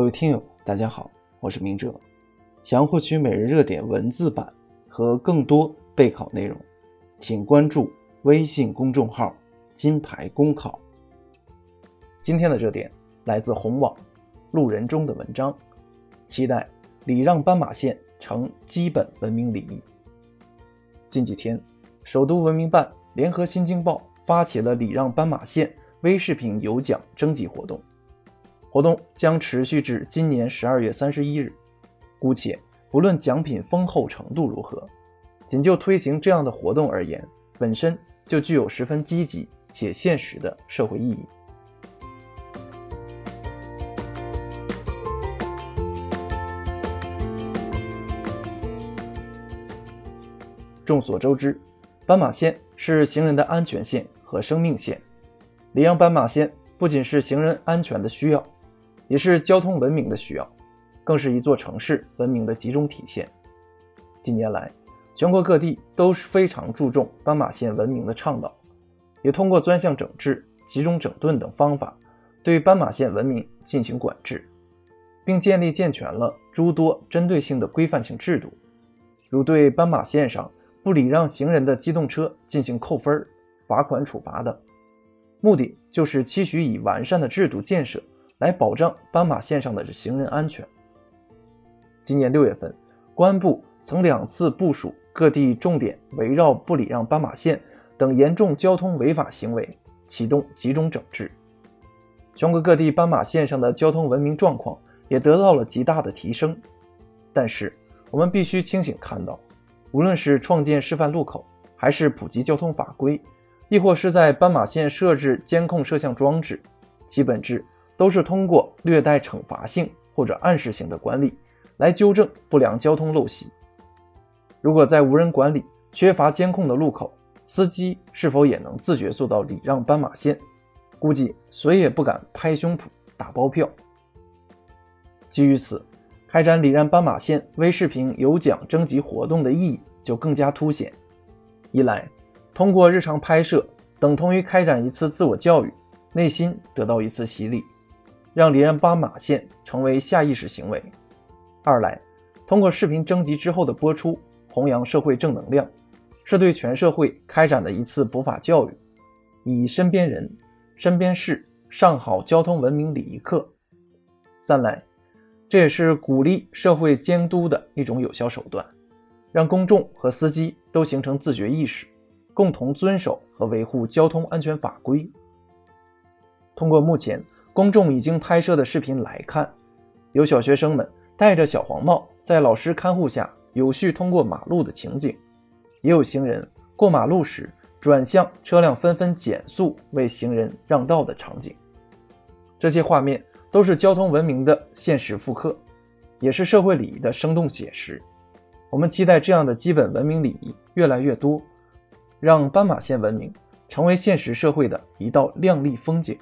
各位听友，大家好，我是明哲。想要获取每日热点文字版和更多备考内容，请关注微信公众号“金牌公考”。今天的热点来自红网路人中的文章，期待礼让斑马线成基本文明礼仪。近几天，首都文明办联合新京报发起了礼让斑马线微视频有奖征集活动，活动将持续至今年十二月三十一日。姑且不论奖品丰厚程度如何，仅就推行这样的活动而言，本身就具有十分积极且现实的社会意义。众所周知，斑马线是行人的安全线和生命线。礼让斑马线不仅是行人安全的需要，也是交通文明的需要，更是一座城市文明的集中体现。近年来，全国各地都是非常注重斑马线文明的倡导，也通过专项整治、集中整顿等方法，对斑马线文明进行管制，并建立健全了诸多针对性的规范性制度，如对斑马线上。不礼让行人的机动车进行扣分、罚款处罚等，目的就是期许以完善的制度建设来保障斑马线上的行人安全。今年六月份，公安部曾两次部署各地重点围绕不礼让斑马线等严重交通违法行为启动集中整治，全国各地斑马线上的交通文明状况也得到了极大的提升。但是，我们必须清醒看到。无论是创建示范路口，还是普及交通法规，亦或是在斑马线设置监控摄像装置，其本质都是通过略带惩罚性或者暗示性的管理来纠正不良交通陋习。如果在无人管理、缺乏监控的路口，司机是否也能自觉做到礼让斑马线？估计谁也不敢拍胸脯打包票。基于此。开展礼让斑马线微视频有奖征集活动的意义就更加凸显。一来，通过日常拍摄，等同于开展一次自我教育，内心得到一次洗礼，让礼让斑马线成为下意识行为；二来，通过视频征集之后的播出，弘扬社会正能量，是对全社会开展的一次普法教育，以身边人、身边事上好交通文明礼仪课；三来。这也是鼓励社会监督的一种有效手段，让公众和司机都形成自觉意识，共同遵守和维护交通安全法规。通过目前公众已经拍摄的视频来看，有小学生们戴着小黄帽在老师看护下有序通过马路的情景，也有行人过马路时转向车辆纷纷减速为行人让道的场景。这些画面。都是交通文明的现实复刻，也是社会礼仪的生动写实。我们期待这样的基本文明礼仪越来越多，让斑马线文明成为现实社会的一道亮丽风景。